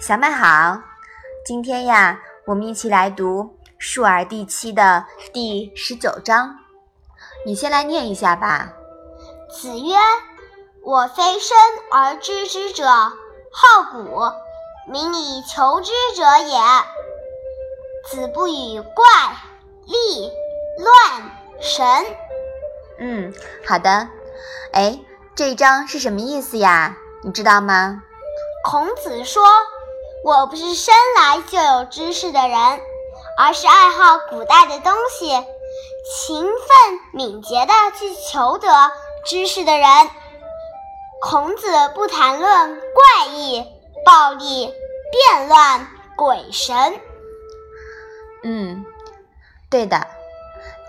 小麦好，今天呀，我们一起来读《述而》第七的第十九章。你先来念一下吧。子曰：“我非生而知之者，好古，民以求之者也。”子不与怪力乱神。嗯，好的。哎，这一章是什么意思呀？你知道吗？孔子说。我不是生来就有知识的人，而是爱好古代的东西，勤奋敏捷地去求得知识的人。孔子不谈论怪异、暴力、变乱、鬼神。嗯，对的，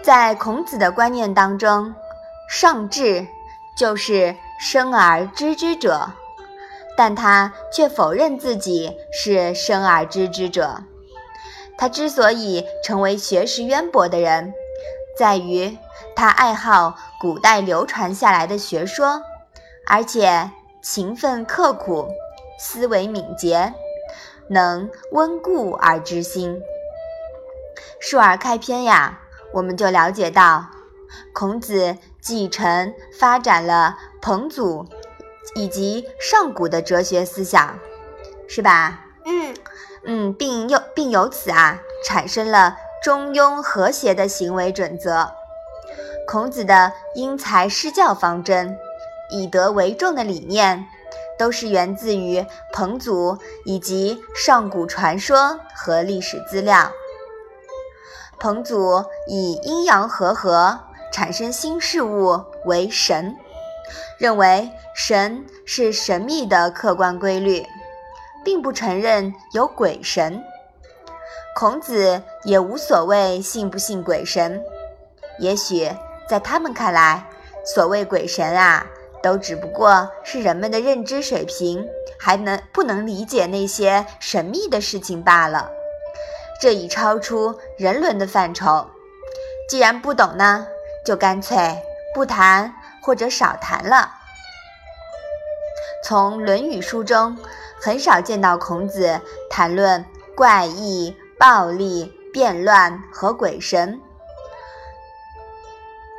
在孔子的观念当中，上智就是生而知之者。但他却否认自己是生而知之者。他之所以成为学识渊博的人，在于他爱好古代流传下来的学说，而且勤奋刻苦，思维敏捷，能温故而知新。述而开篇呀，我们就了解到，孔子继承发展了彭祖。以及上古的哲学思想，是吧？嗯嗯，并又并由此啊，产生了中庸和谐的行为准则。孔子的因材施教方针、以德为重的理念，都是源自于彭祖以及上古传说和历史资料。彭祖以阴阳和合产生新事物为神。认为神是神秘的客观规律，并不承认有鬼神。孔子也无所谓信不信鬼神，也许在他们看来，所谓鬼神啊，都只不过是人们的认知水平还能不能理解那些神秘的事情罢了。这已超出人伦的范畴。既然不懂呢，就干脆不谈。或者少谈了。从《论语》书中，很少见到孔子谈论怪异、暴力、变乱和鬼神，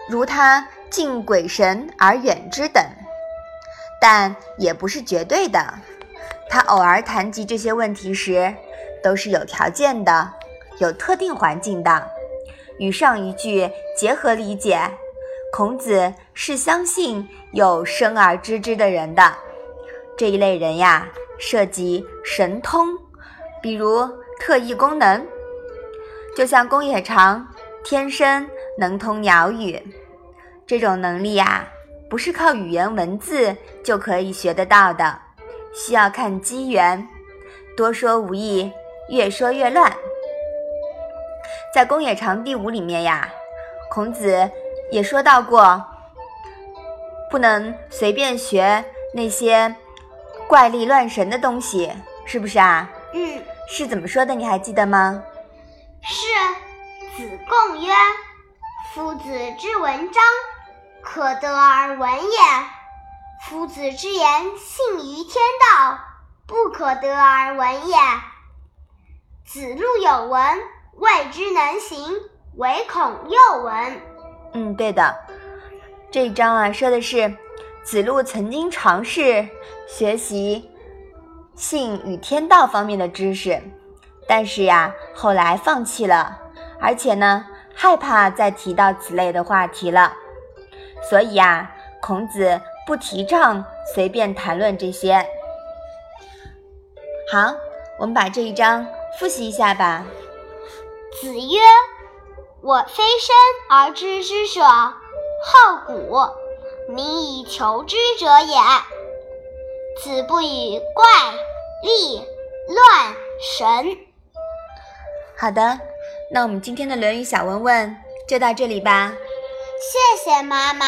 如他敬鬼神而远之等。但也不是绝对的，他偶尔谈及这些问题时，都是有条件的，有特定环境的，与上一句结合理解。孔子是相信有生而知之的人的，这一类人呀，涉及神通，比如特异功能，就像公冶长天生能通鸟语，这种能力呀，不是靠语言文字就可以学得到的，需要看机缘，多说无益，越说越乱。在公冶长第五里面呀，孔子。也说到过，不能随便学那些怪力乱神的东西，是不是啊？嗯，是怎么说的？你还记得吗？是子贡曰：“夫子之文章，可得而闻也；夫子之言，信于天道，不可得而闻也。”子路有闻，未知能行，唯恐又闻。嗯，对的，这一章啊，说的是子路曾经尝试学习性与天道方面的知识，但是呀，后来放弃了，而且呢，害怕再提到此类的话题了，所以呀，孔子不提倡随便谈论这些。好，我们把这一章复习一下吧。子曰。我非生而知之者，好古，民以求之者也。子不语怪力乱神。好的，那我们今天的《论语》小文问就到这里吧。谢谢妈妈。